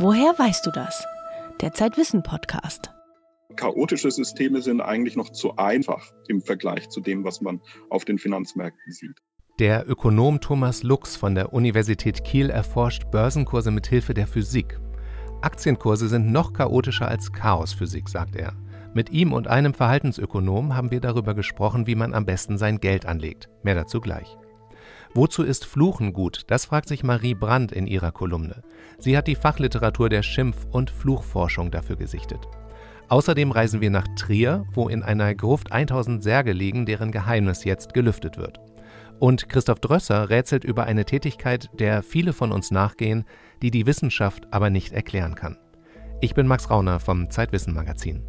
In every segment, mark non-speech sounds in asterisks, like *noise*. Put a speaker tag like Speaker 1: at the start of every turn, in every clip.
Speaker 1: Woher weißt du das? Der Zeitwissen Podcast.
Speaker 2: Chaotische Systeme sind eigentlich noch zu einfach im Vergleich zu dem, was man auf den Finanzmärkten sieht.
Speaker 3: Der Ökonom Thomas Lux von der Universität Kiel erforscht Börsenkurse mit Hilfe der Physik. Aktienkurse sind noch chaotischer als Chaosphysik, sagt er. Mit ihm und einem Verhaltensökonom haben wir darüber gesprochen, wie man am besten sein Geld anlegt. Mehr dazu gleich. Wozu ist Fluchen gut? Das fragt sich Marie Brandt in ihrer Kolumne. Sie hat die Fachliteratur der Schimpf- und Fluchforschung dafür gesichtet. Außerdem reisen wir nach Trier, wo in einer Gruft 1000 Särge liegen, deren Geheimnis jetzt gelüftet wird. Und Christoph Drösser rätselt über eine Tätigkeit, der viele von uns nachgehen, die die Wissenschaft aber nicht erklären kann. Ich bin Max Rauner vom Zeitwissen Magazin.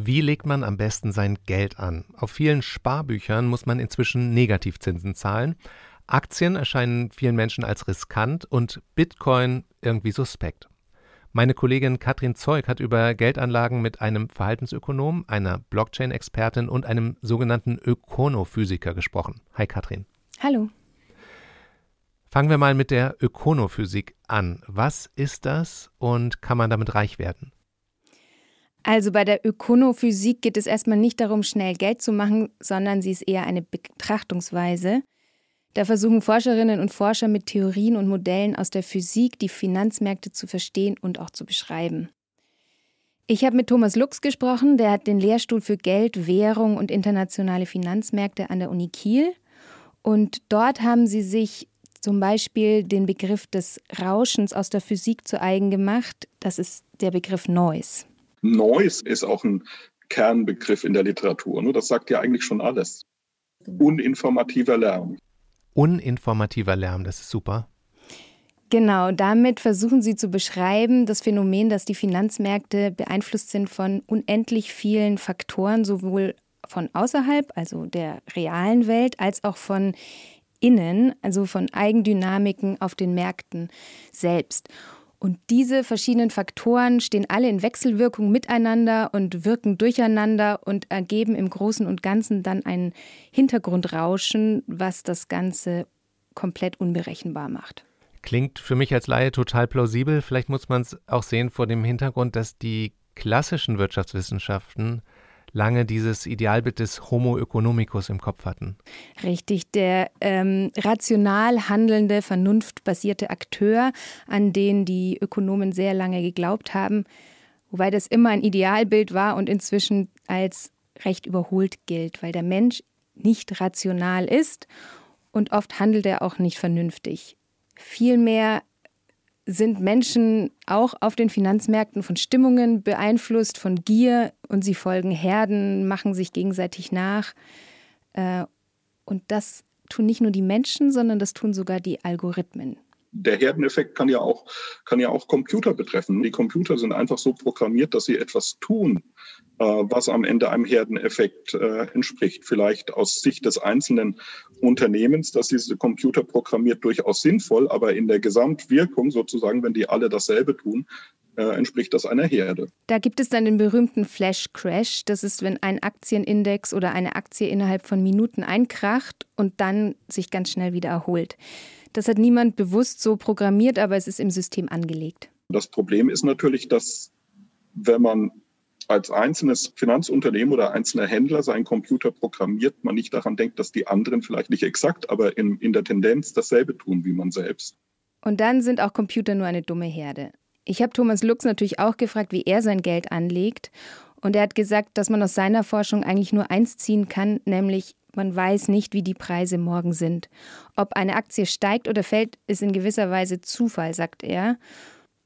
Speaker 3: Wie legt man am besten sein Geld an? Auf vielen Sparbüchern muss man inzwischen Negativzinsen zahlen. Aktien erscheinen vielen Menschen als riskant und Bitcoin irgendwie suspekt. Meine Kollegin Katrin Zeug hat über Geldanlagen mit einem Verhaltensökonom, einer Blockchain-Expertin und einem sogenannten Ökonophysiker gesprochen. Hi Katrin.
Speaker 4: Hallo.
Speaker 3: Fangen wir mal mit der Ökonophysik an. Was ist das und kann man damit reich werden?
Speaker 4: Also bei der Ökonophysik geht es erstmal nicht darum, schnell Geld zu machen, sondern sie ist eher eine Betrachtungsweise. Da versuchen Forscherinnen und Forscher mit Theorien und Modellen aus der Physik die Finanzmärkte zu verstehen und auch zu beschreiben. Ich habe mit Thomas Lux gesprochen, der hat den Lehrstuhl für Geld, Währung und internationale Finanzmärkte an der Uni Kiel. Und dort haben sie sich zum Beispiel den Begriff des Rauschens aus der Physik zu eigen gemacht. Das ist der Begriff Noise.
Speaker 2: Noise ist auch ein Kernbegriff in der Literatur. Ne? Das sagt ja eigentlich schon alles. Uninformativer Lärm.
Speaker 3: Uninformativer Lärm, das ist super.
Speaker 4: Genau, damit versuchen sie zu beschreiben das Phänomen, dass die Finanzmärkte beeinflusst sind von unendlich vielen Faktoren, sowohl von außerhalb, also der realen Welt, als auch von innen, also von Eigendynamiken auf den Märkten selbst. Und diese verschiedenen Faktoren stehen alle in Wechselwirkung miteinander und wirken durcheinander und ergeben im Großen und Ganzen dann ein Hintergrundrauschen, was das Ganze komplett unberechenbar macht.
Speaker 3: Klingt für mich als Laie total plausibel. Vielleicht muss man es auch sehen vor dem Hintergrund, dass die klassischen Wirtschaftswissenschaften lange dieses Idealbild des Homo economicus im Kopf hatten.
Speaker 4: Richtig, der ähm, rational handelnde, vernunftbasierte Akteur, an den die Ökonomen sehr lange geglaubt haben, wobei das immer ein Idealbild war und inzwischen als recht überholt gilt, weil der Mensch nicht rational ist und oft handelt er auch nicht vernünftig. Vielmehr sind Menschen auch auf den Finanzmärkten von Stimmungen beeinflusst, von Gier und sie folgen Herden, machen sich gegenseitig nach. Äh, und das tun nicht nur die Menschen, sondern das tun sogar die Algorithmen
Speaker 2: der Herdeneffekt kann ja auch, kann ja auch Computer betreffen. Die Computer sind einfach so programmiert, dass sie etwas tun, was am Ende einem Herdeneffekt äh, entspricht. Vielleicht aus Sicht des einzelnen Unternehmens, dass diese Computer programmiert durchaus sinnvoll, aber in der Gesamtwirkung sozusagen, wenn die alle dasselbe tun, äh, entspricht das einer Herde.
Speaker 4: Da gibt es dann den berühmten Flash Crash. Das ist, wenn ein Aktienindex oder eine Aktie innerhalb von Minuten einkracht und dann sich ganz schnell wieder erholt. Das hat niemand bewusst so programmiert, aber es ist im System angelegt.
Speaker 2: Das Problem ist natürlich, dass wenn man als einzelnes Finanzunternehmen oder einzelner Händler seinen Computer programmiert, man nicht daran denkt, dass die anderen vielleicht nicht exakt, aber in, in der Tendenz dasselbe tun wie man selbst.
Speaker 4: Und dann sind auch Computer nur eine dumme Herde. Ich habe Thomas Lux natürlich auch gefragt, wie er sein Geld anlegt. Und er hat gesagt, dass man aus seiner Forschung eigentlich nur eins ziehen kann, nämlich man weiß nicht, wie die Preise morgen sind. Ob eine Aktie steigt oder fällt, ist in gewisser Weise Zufall, sagt er.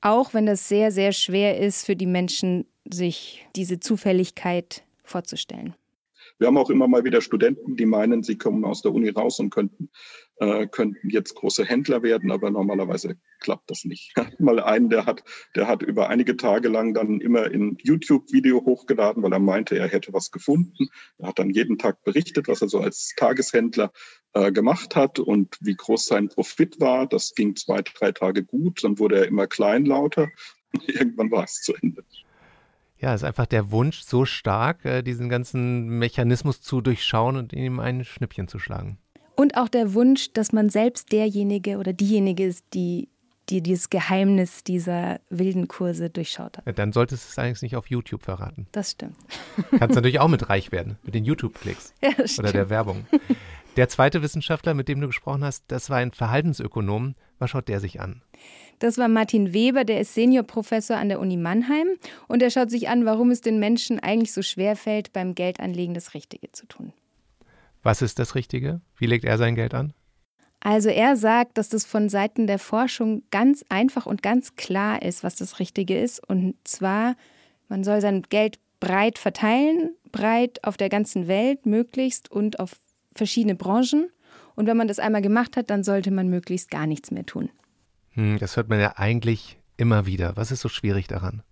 Speaker 4: Auch wenn das sehr, sehr schwer ist für die Menschen, sich diese Zufälligkeit vorzustellen.
Speaker 2: Wir haben auch immer mal wieder Studenten, die meinen, sie kommen aus der Uni raus und könnten, äh, könnten jetzt große Händler werden, aber normalerweise klappt das nicht. *laughs* mal einen, der hat, der hat über einige Tage lang dann immer in YouTube-Video hochgeladen, weil er meinte, er hätte was gefunden. Er hat dann jeden Tag berichtet, was er so als Tageshändler äh, gemacht hat und wie groß sein Profit war. Das ging zwei, drei Tage gut, dann wurde er immer kleinlauter. *laughs* Irgendwann war es zu Ende.
Speaker 3: Ja, ist einfach der Wunsch so stark, äh, diesen ganzen Mechanismus zu durchschauen und ihm ein Schnippchen zu schlagen.
Speaker 4: Und auch der Wunsch, dass man selbst derjenige oder diejenige ist, die die dieses Geheimnis dieser wilden Kurse durchschaut hat.
Speaker 3: Dann solltest du es eigentlich nicht auf YouTube verraten.
Speaker 4: Das stimmt. *laughs*
Speaker 3: Kannst natürlich auch mit reich werden, mit den YouTube-Klicks
Speaker 4: Ja,
Speaker 3: oder der Werbung. Der zweite Wissenschaftler, mit dem du gesprochen hast, das war ein Verhaltensökonom. Was schaut der sich an?
Speaker 4: Das war Martin Weber, der ist Seniorprofessor an der Uni Mannheim und er schaut sich an, warum es den Menschen eigentlich so schwer fällt, beim Geldanlegen das Richtige zu tun.
Speaker 3: Was ist das Richtige? Wie legt er sein Geld an?
Speaker 4: Also er sagt, dass das von Seiten der Forschung ganz einfach und ganz klar ist, was das Richtige ist. Und zwar, man soll sein Geld breit verteilen, breit auf der ganzen Welt möglichst und auf verschiedene Branchen. Und wenn man das einmal gemacht hat, dann sollte man möglichst gar nichts mehr tun.
Speaker 3: Hm, das hört man ja eigentlich immer wieder. Was ist so schwierig daran?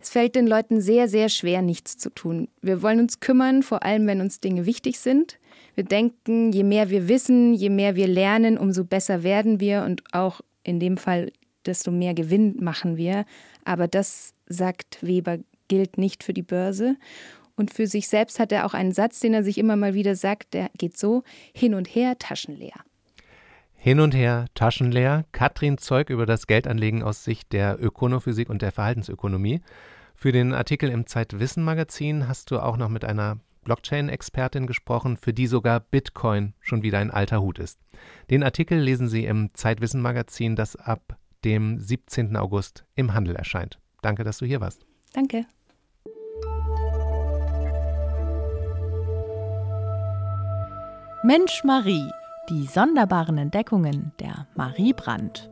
Speaker 4: Es fällt den Leuten sehr, sehr schwer, nichts zu tun. Wir wollen uns kümmern, vor allem wenn uns Dinge wichtig sind. Wir denken, je mehr wir wissen, je mehr wir lernen, umso besser werden wir und auch in dem Fall, desto mehr Gewinn machen wir. Aber das, sagt Weber, gilt nicht für die Börse. Und für sich selbst hat er auch einen Satz, den er sich immer mal wieder sagt, der geht so, hin und her, taschenleer.
Speaker 3: Hin und her, taschenleer. Katrin Zeug über das Geldanlegen aus Sicht der Ökonophysik und der Verhaltensökonomie. Für den Artikel im Zeitwissen-Magazin hast du auch noch mit einer Blockchain-Expertin gesprochen, für die sogar Bitcoin schon wieder ein alter Hut ist. Den Artikel lesen Sie im Zeitwissen-Magazin, das ab dem 17. August im Handel erscheint. Danke, dass du hier warst.
Speaker 4: Danke.
Speaker 1: Mensch Marie, die sonderbaren Entdeckungen der Marie Brandt.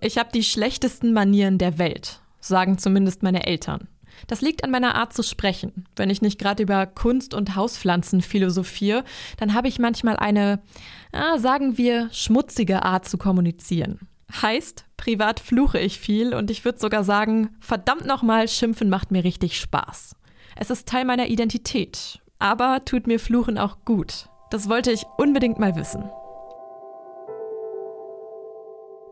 Speaker 5: Ich habe die schlechtesten Manieren der Welt, sagen zumindest meine Eltern. Das liegt an meiner Art zu sprechen. Wenn ich nicht gerade über Kunst und Hauspflanzen philosophiere, dann habe ich manchmal eine, ah, sagen wir, schmutzige Art zu kommunizieren. Heißt, privat fluche ich viel und ich würde sogar sagen, verdammt nochmal, schimpfen macht mir richtig Spaß. Es ist Teil meiner Identität, aber tut mir Fluchen auch gut. Das wollte ich unbedingt mal wissen.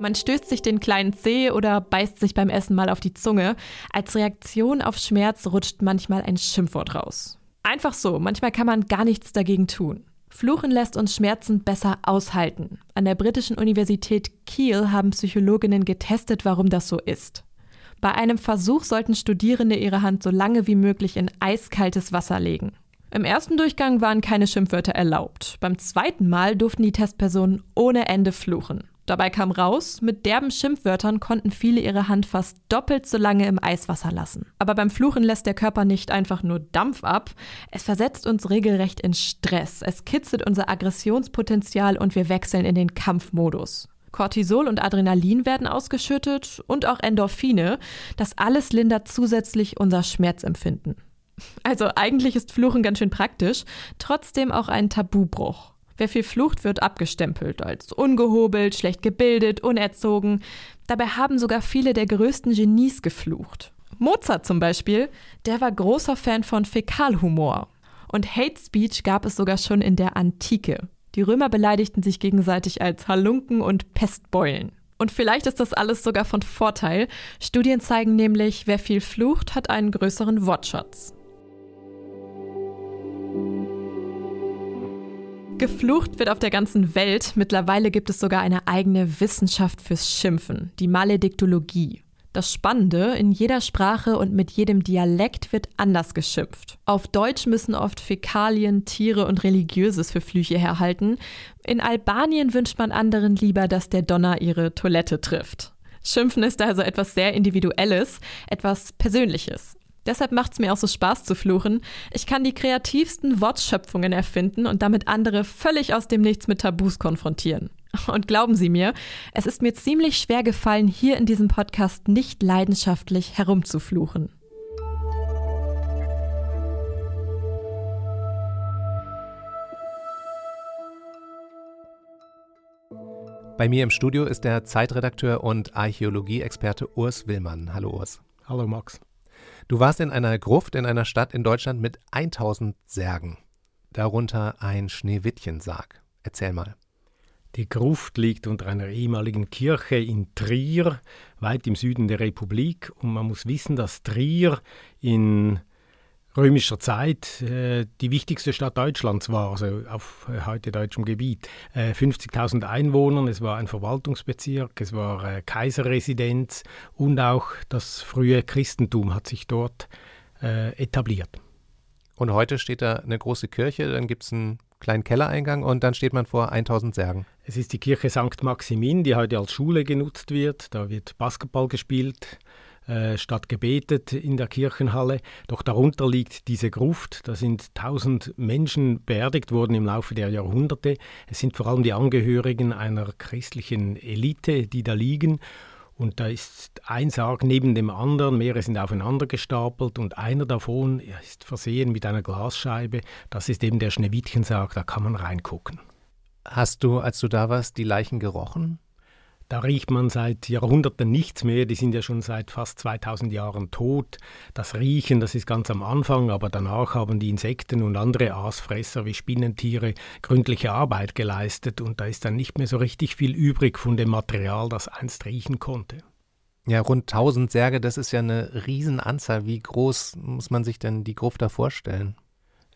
Speaker 5: Man stößt sich den kleinen Zeh oder beißt sich beim Essen mal auf die Zunge. Als Reaktion auf Schmerz rutscht manchmal ein Schimpfwort raus. Einfach so, manchmal kann man gar nichts dagegen tun. Fluchen lässt uns Schmerzen besser aushalten. An der britischen Universität Kiel haben Psychologinnen getestet, warum das so ist. Bei einem Versuch sollten Studierende ihre Hand so lange wie möglich in eiskaltes Wasser legen. Im ersten Durchgang waren keine Schimpfwörter erlaubt. Beim zweiten Mal durften die Testpersonen ohne Ende fluchen. Dabei kam raus, mit derben Schimpfwörtern konnten viele ihre Hand fast doppelt so lange im Eiswasser lassen. Aber beim Fluchen lässt der Körper nicht einfach nur Dampf ab, es versetzt uns regelrecht in Stress, es kitzelt unser Aggressionspotenzial und wir wechseln in den Kampfmodus. Cortisol und Adrenalin werden ausgeschüttet und auch Endorphine. Das alles lindert zusätzlich unser Schmerzempfinden. Also eigentlich ist Fluchen ganz schön praktisch, trotzdem auch ein Tabubruch. Wer viel flucht, wird abgestempelt als ungehobelt, schlecht gebildet, unerzogen. Dabei haben sogar viele der größten Genies geflucht. Mozart zum Beispiel, der war großer Fan von Fäkalhumor. Und Hate Speech gab es sogar schon in der Antike. Die Römer beleidigten sich gegenseitig als Halunken und Pestbeulen. Und vielleicht ist das alles sogar von Vorteil. Studien zeigen nämlich, wer viel flucht, hat einen größeren Wortschatz. Geflucht wird auf der ganzen Welt. Mittlerweile gibt es sogar eine eigene Wissenschaft fürs Schimpfen, die Malediktologie. Das Spannende, in jeder Sprache und mit jedem Dialekt wird anders geschimpft. Auf Deutsch müssen oft Fäkalien, Tiere und Religiöses für Flüche herhalten. In Albanien wünscht man anderen lieber, dass der Donner ihre Toilette trifft. Schimpfen ist also etwas sehr Individuelles, etwas Persönliches. Deshalb macht es mir auch so Spaß zu fluchen. Ich kann die kreativsten Wortschöpfungen erfinden und damit andere völlig aus dem Nichts mit Tabus konfrontieren. Und glauben Sie mir, es ist mir ziemlich schwer gefallen, hier in diesem Podcast nicht leidenschaftlich herumzufluchen.
Speaker 3: Bei mir im Studio ist der Zeitredakteur und Archäologieexperte Urs Willmann. Hallo Urs.
Speaker 6: Hallo Max.
Speaker 3: Du warst in einer Gruft in einer Stadt in Deutschland mit 1000 Särgen. Darunter ein Schneewittchensarg. Erzähl mal.
Speaker 6: Die Gruft liegt unter einer ehemaligen Kirche in Trier, weit im Süden der Republik. Und man muss wissen, dass Trier in römischer Zeit äh, die wichtigste Stadt Deutschlands war, also auf äh, heute deutschem Gebiet. Äh, 50.000 Einwohner, es war ein Verwaltungsbezirk, es war äh, Kaiserresidenz und auch das frühe Christentum hat sich dort äh, etabliert.
Speaker 3: Und heute steht da eine große Kirche, dann gibt es einen kleinen Kellereingang und dann steht man vor 1000 Särgen.
Speaker 6: Es ist die Kirche St. Maximin, die heute als Schule genutzt wird. Da wird Basketball gespielt, statt gebetet in der Kirchenhalle. Doch darunter liegt diese Gruft. Da sind tausend Menschen beerdigt worden im Laufe der Jahrhunderte. Es sind vor allem die Angehörigen einer christlichen Elite, die da liegen. Und da ist ein Sarg neben dem anderen, mehrere sind aufeinander gestapelt und einer davon ist versehen mit einer Glasscheibe. Das ist eben der Schneewittchensarg, da kann man reingucken.
Speaker 3: Hast du, als du da warst, die Leichen gerochen?
Speaker 6: Da riecht man seit Jahrhunderten nichts mehr. Die sind ja schon seit fast 2000 Jahren tot. Das Riechen, das ist ganz am Anfang, aber danach haben die Insekten und andere Aasfresser wie Spinnentiere gründliche Arbeit geleistet und da ist dann nicht mehr so richtig viel übrig von dem Material, das einst riechen konnte.
Speaker 3: Ja, rund 1000 Särge, das ist ja eine Riesenanzahl. Wie groß muss man sich denn die Gruft da vorstellen?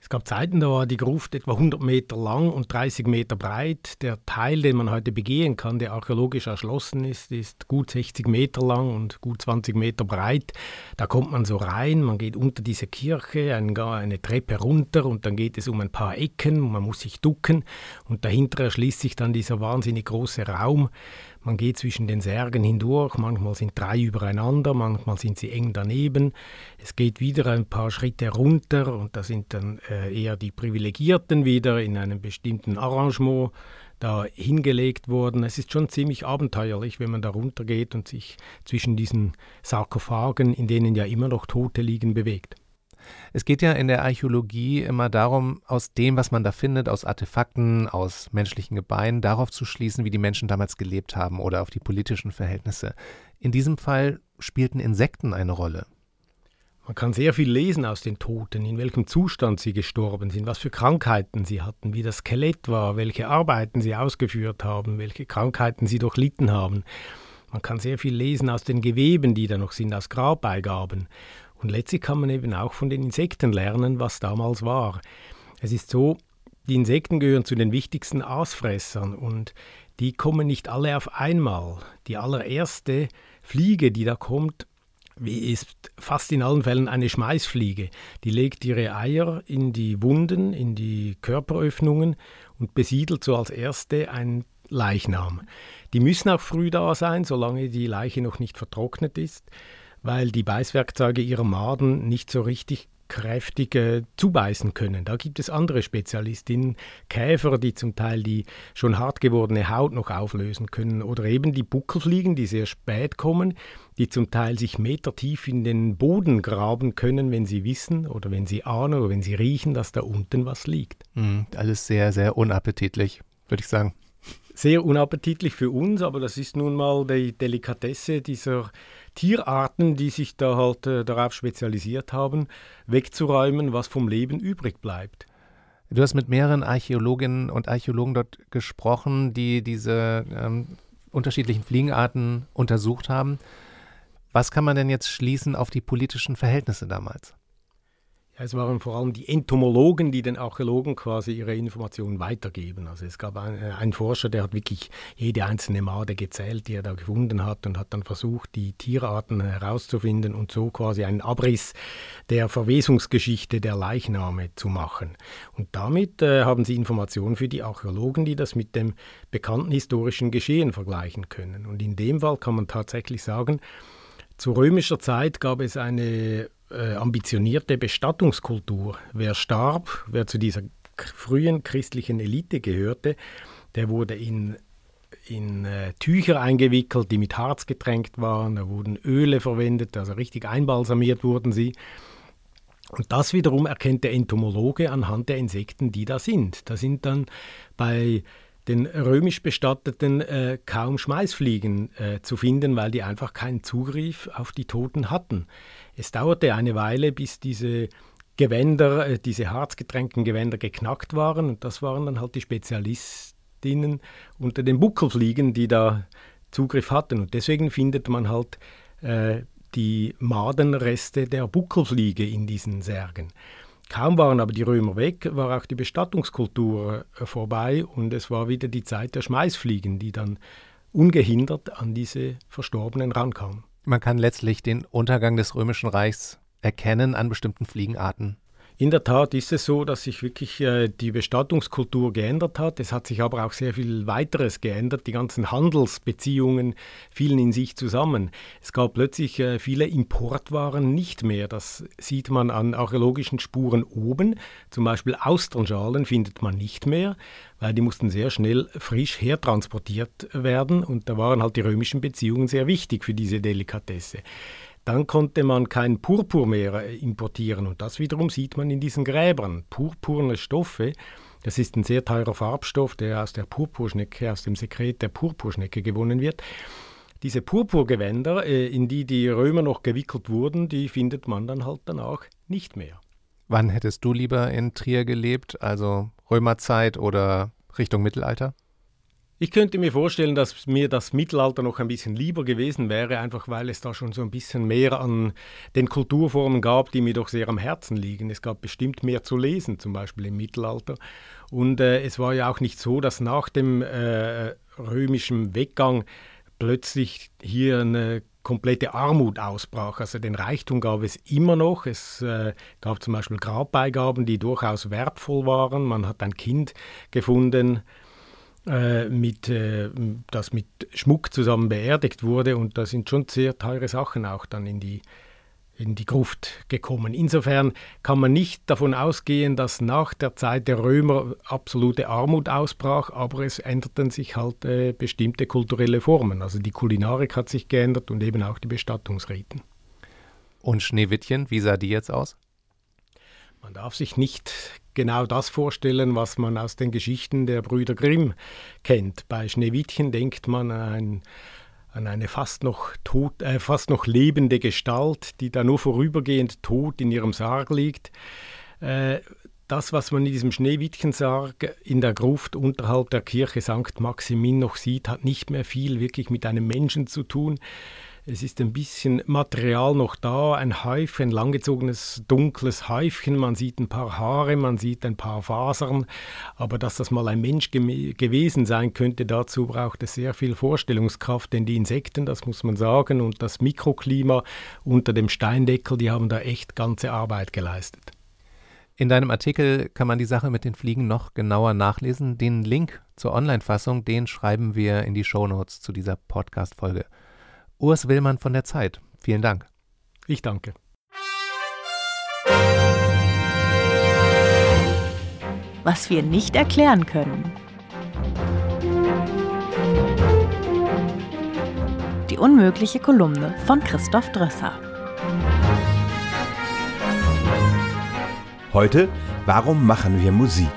Speaker 6: Es gab Zeiten, da war die Gruft etwa 100 Meter lang und 30 Meter breit. Der Teil, den man heute begehen kann, der archäologisch erschlossen ist, ist gut 60 Meter lang und gut 20 Meter breit. Da kommt man so rein, man geht unter diese Kirche, eine Treppe runter und dann geht es um ein paar Ecken, man muss sich ducken und dahinter erschließt sich dann dieser wahnsinnig große Raum. Man geht zwischen den Särgen hindurch, manchmal sind drei übereinander, manchmal sind sie eng daneben. Es geht wieder ein paar Schritte runter und da sind dann äh, eher die Privilegierten wieder in einem bestimmten Arrangement da hingelegt worden. Es ist schon ziemlich abenteuerlich, wenn man da runtergeht und sich zwischen diesen Sarkophagen, in denen ja immer noch Tote liegen, bewegt.
Speaker 3: Es geht ja in der Archäologie immer darum, aus dem, was man da findet, aus Artefakten, aus menschlichen Gebeinen, darauf zu schließen, wie die Menschen damals gelebt haben oder auf die politischen Verhältnisse. In diesem Fall spielten Insekten eine Rolle.
Speaker 6: Man kann sehr viel lesen aus den Toten, in welchem Zustand sie gestorben sind, was für Krankheiten sie hatten, wie das Skelett war, welche Arbeiten sie ausgeführt haben, welche Krankheiten sie durchlitten haben. Man kann sehr viel lesen aus den Geweben, die da noch sind, aus Grabbeigaben. Und letztlich kann man eben auch von den Insekten lernen, was damals war. Es ist so, die Insekten gehören zu den wichtigsten Aasfressern und die kommen nicht alle auf einmal. Die allererste Fliege, die da kommt, ist fast in allen Fällen eine Schmeißfliege. Die legt ihre Eier in die Wunden, in die Körperöffnungen und besiedelt so als erste ein Leichnam. Die müssen auch früh da sein, solange die Leiche noch nicht vertrocknet ist weil die Beißwerkzeuge ihrer Maden nicht so richtig kräftig äh, zubeißen können. Da gibt es andere Spezialistinnen, Käfer, die zum Teil die schon hart gewordene Haut noch auflösen können oder eben die Buckelfliegen, die sehr spät kommen, die zum Teil sich metertief in den Boden graben können, wenn sie wissen oder wenn sie ahnen oder wenn sie riechen, dass da unten was liegt.
Speaker 3: Mhm, alles sehr, sehr unappetitlich, würde ich sagen.
Speaker 6: Sehr unappetitlich für uns, aber das ist nun mal die Delikatesse dieser Tierarten, die sich da halt äh, darauf spezialisiert haben, wegzuräumen, was vom Leben übrig bleibt.
Speaker 3: Du hast mit mehreren Archäologinnen und Archäologen dort gesprochen, die diese ähm, unterschiedlichen Fliegenarten untersucht haben. Was kann man denn jetzt schließen auf die politischen Verhältnisse damals?
Speaker 6: Es waren vor allem die Entomologen, die den Archäologen quasi ihre Informationen weitergeben. Also es gab einen, äh, einen Forscher, der hat wirklich jede einzelne Made gezählt, die er da gefunden hat und hat dann versucht, die Tierarten herauszufinden und so quasi einen Abriss der Verwesungsgeschichte der Leichname zu machen. Und damit äh, haben sie Informationen für die Archäologen, die das mit dem bekannten historischen Geschehen vergleichen können. Und in dem Fall kann man tatsächlich sagen, zu römischer Zeit gab es eine äh, ambitionierte Bestattungskultur. Wer starb, wer zu dieser frühen christlichen Elite gehörte, der wurde in, in äh, Tücher eingewickelt, die mit Harz getränkt waren. Da wurden Öle verwendet, also richtig einbalsamiert wurden sie. Und das wiederum erkennt der Entomologe anhand der Insekten, die da sind. Da sind dann bei den römisch Bestatteten äh, kaum Schmeißfliegen äh, zu finden, weil die einfach keinen Zugriff auf die Toten hatten. Es dauerte eine Weile, bis diese Gewänder, äh, diese harzgetränkten Gewänder geknackt waren und das waren dann halt die Spezialistinnen unter den Buckelfliegen, die da Zugriff hatten und deswegen findet man halt äh, die Madenreste der Buckelfliege in diesen Särgen. Kaum waren aber die Römer weg, war auch die Bestattungskultur äh, vorbei und es war wieder die Zeit der Schmeißfliegen, die dann ungehindert an diese Verstorbenen rankamen.
Speaker 3: Man kann letztlich den Untergang des Römischen Reichs erkennen an bestimmten Fliegenarten.
Speaker 6: In der Tat ist es so, dass sich wirklich äh, die Bestattungskultur geändert hat. Es hat sich aber auch sehr viel weiteres geändert. Die ganzen Handelsbeziehungen fielen in sich zusammen. Es gab plötzlich äh, viele Importwaren nicht mehr. Das sieht man an archäologischen Spuren oben. Zum Beispiel Austernschalen findet man nicht mehr, weil die mussten sehr schnell frisch hertransportiert werden. Und da waren halt die römischen Beziehungen sehr wichtig für diese Delikatesse. Dann konnte man kein Purpur mehr äh, importieren und das wiederum sieht man in diesen Gräbern. Purpurne Stoffe, das ist ein sehr teurer Farbstoff, der aus der Purpurschnecke, aus dem Sekret der Purpurschnecke gewonnen wird. Diese Purpurgewänder, äh, in die die Römer noch gewickelt wurden, die findet man dann halt danach nicht mehr.
Speaker 3: Wann hättest du lieber in Trier gelebt, also Römerzeit oder Richtung Mittelalter?
Speaker 6: Ich könnte mir vorstellen, dass mir das Mittelalter noch ein bisschen lieber gewesen wäre, einfach weil es da schon so ein bisschen mehr an den Kulturformen gab, die mir doch sehr am Herzen liegen. Es gab bestimmt mehr zu lesen, zum Beispiel im Mittelalter. Und äh, es war ja auch nicht so, dass nach dem äh, römischen Weggang plötzlich hier eine komplette Armut ausbrach. Also den Reichtum gab es immer noch. Es äh, gab zum Beispiel Grabbeigaben, die durchaus wertvoll waren. Man hat ein Kind gefunden, äh, mit, äh, das mit Schmuck zusammen beerdigt wurde und da sind schon sehr teure Sachen auch dann in die, in die Gruft gekommen. Insofern kann man nicht davon ausgehen, dass nach der Zeit der Römer absolute Armut ausbrach, aber es änderten sich halt äh, bestimmte kulturelle Formen. Also die Kulinarik hat sich geändert und eben auch die Bestattungsriten.
Speaker 3: Und Schneewittchen, wie sah die jetzt aus?
Speaker 6: Man darf sich nicht genau das vorstellen, was man aus den Geschichten der Brüder Grimm kennt. Bei Schneewittchen denkt man an, ein, an eine fast noch, tot, äh, fast noch lebende Gestalt, die da nur vorübergehend tot in ihrem Sarg liegt. Äh, das, was man in diesem Schneewittchensarg in der Gruft unterhalb der Kirche St. Maximin noch sieht, hat nicht mehr viel wirklich mit einem Menschen zu tun. Es ist ein bisschen Material noch da, ein Häufchen, langgezogenes, dunkles Häufchen. Man sieht ein paar Haare, man sieht ein paar Fasern. Aber dass das mal ein Mensch ge gewesen sein könnte, dazu braucht es sehr viel Vorstellungskraft. Denn die Insekten, das muss man sagen, und das Mikroklima unter dem Steindeckel, die haben da echt ganze Arbeit geleistet.
Speaker 3: In deinem Artikel kann man die Sache mit den Fliegen noch genauer nachlesen. Den Link zur Online-Fassung, den schreiben wir in die Shownotes zu dieser Podcast-Folge. Urs Willmann von der Zeit. Vielen Dank.
Speaker 6: Ich danke.
Speaker 1: Was wir nicht erklären können. Die unmögliche Kolumne von Christoph Drösser.
Speaker 7: Heute, warum machen wir Musik?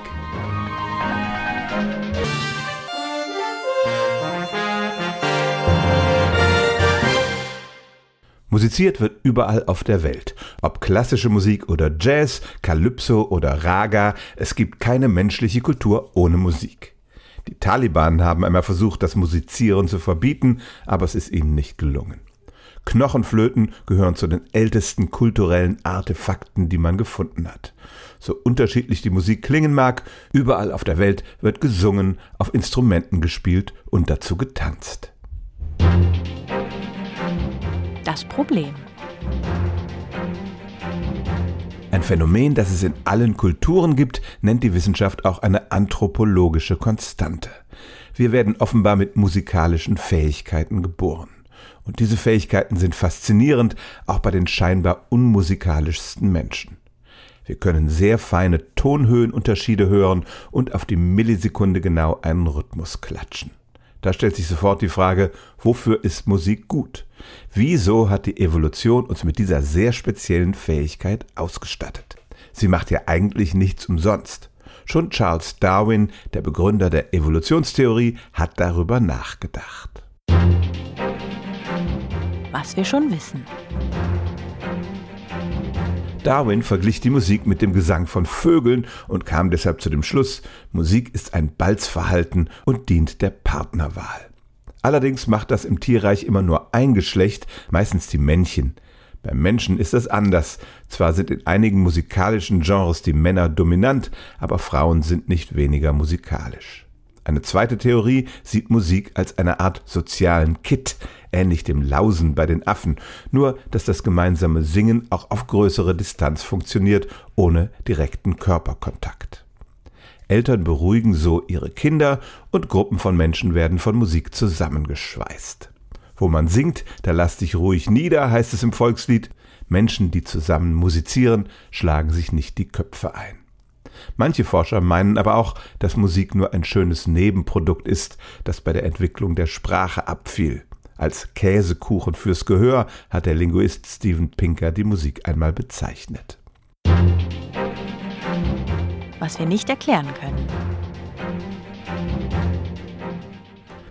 Speaker 7: Musiziert wird überall auf der Welt. Ob klassische Musik oder Jazz, Calypso oder Raga, es gibt keine menschliche Kultur ohne Musik. Die Taliban haben einmal versucht, das Musizieren zu verbieten, aber es ist ihnen nicht gelungen. Knochenflöten gehören zu den ältesten kulturellen Artefakten, die man gefunden hat. So unterschiedlich die Musik klingen mag, überall auf der Welt wird gesungen, auf Instrumenten gespielt und dazu getanzt
Speaker 1: das Problem.
Speaker 7: Ein Phänomen, das es in allen Kulturen gibt, nennt die Wissenschaft auch eine anthropologische Konstante. Wir werden offenbar mit musikalischen Fähigkeiten geboren. Und diese Fähigkeiten sind faszinierend, auch bei den scheinbar unmusikalischsten Menschen. Wir können sehr feine Tonhöhenunterschiede hören und auf die Millisekunde genau einen Rhythmus klatschen. Da stellt sich sofort die Frage, wofür ist Musik gut? Wieso hat die Evolution uns mit dieser sehr speziellen Fähigkeit ausgestattet? Sie macht ja eigentlich nichts umsonst. Schon Charles Darwin, der Begründer der Evolutionstheorie, hat darüber nachgedacht.
Speaker 1: Was wir schon wissen.
Speaker 7: Darwin verglich die Musik mit dem Gesang von Vögeln und kam deshalb zu dem Schluss, Musik ist ein Balzverhalten und dient der Partnerwahl. Allerdings macht das im Tierreich immer nur ein Geschlecht, meistens die Männchen. Beim Menschen ist das anders. Zwar sind in einigen musikalischen Genres die Männer dominant, aber Frauen sind nicht weniger musikalisch. Eine zweite Theorie sieht Musik als eine Art sozialen Kit, ähnlich dem Lausen bei den Affen, nur dass das gemeinsame Singen auch auf größere Distanz funktioniert, ohne direkten Körperkontakt. Eltern beruhigen so ihre Kinder und Gruppen von Menschen werden von Musik zusammengeschweißt. Wo man singt, da lass dich ruhig nieder, heißt es im Volkslied. Menschen, die zusammen musizieren, schlagen sich nicht die Köpfe ein. Manche Forscher meinen aber auch, dass Musik nur ein schönes Nebenprodukt ist, das bei der Entwicklung der Sprache abfiel. Als Käsekuchen fürs Gehör hat der Linguist Steven Pinker die Musik einmal bezeichnet.
Speaker 1: Was wir nicht erklären können.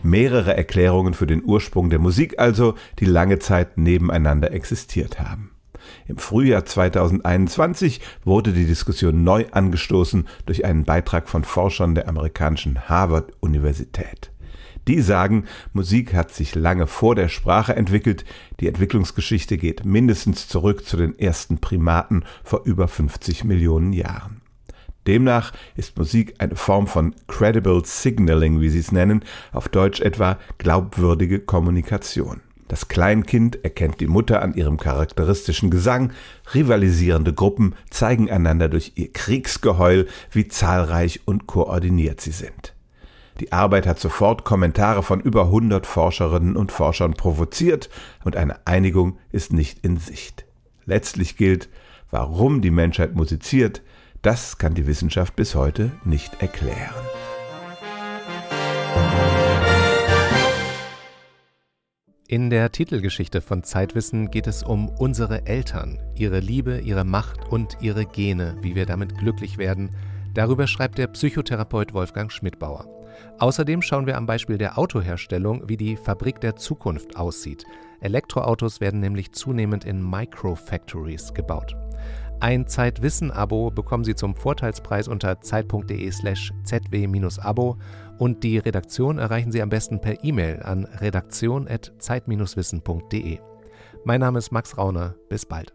Speaker 7: Mehrere Erklärungen für den Ursprung der Musik also, die lange Zeit nebeneinander existiert haben. Im Frühjahr 2021 wurde die Diskussion neu angestoßen durch einen Beitrag von Forschern der amerikanischen Harvard-Universität. Die sagen, Musik hat sich lange vor der Sprache entwickelt, die Entwicklungsgeschichte geht mindestens zurück zu den ersten Primaten vor über 50 Millionen Jahren. Demnach ist Musik eine Form von Credible Signaling, wie sie es nennen, auf Deutsch etwa glaubwürdige Kommunikation. Das Kleinkind erkennt die Mutter an ihrem charakteristischen Gesang, rivalisierende Gruppen zeigen einander durch ihr Kriegsgeheul, wie zahlreich und koordiniert sie sind. Die Arbeit hat sofort Kommentare von über 100 Forscherinnen und Forschern provoziert und eine Einigung ist nicht in Sicht. Letztlich gilt, warum die Menschheit musiziert, das kann die Wissenschaft bis heute nicht erklären.
Speaker 3: In der Titelgeschichte von Zeitwissen geht es um unsere Eltern, ihre Liebe, ihre Macht und ihre Gene, wie wir damit glücklich werden. Darüber schreibt der Psychotherapeut Wolfgang Schmidbauer. Außerdem schauen wir am Beispiel der Autoherstellung, wie die Fabrik der Zukunft aussieht. Elektroautos werden nämlich zunehmend in Microfactories gebaut. Ein Zeitwissen-Abo bekommen Sie zum Vorteilspreis unter zeit.de/slash zw-abo und die Redaktion erreichen Sie am besten per E-Mail an redaktion.zeit-wissen.de. Mein Name ist Max Rauner. Bis bald.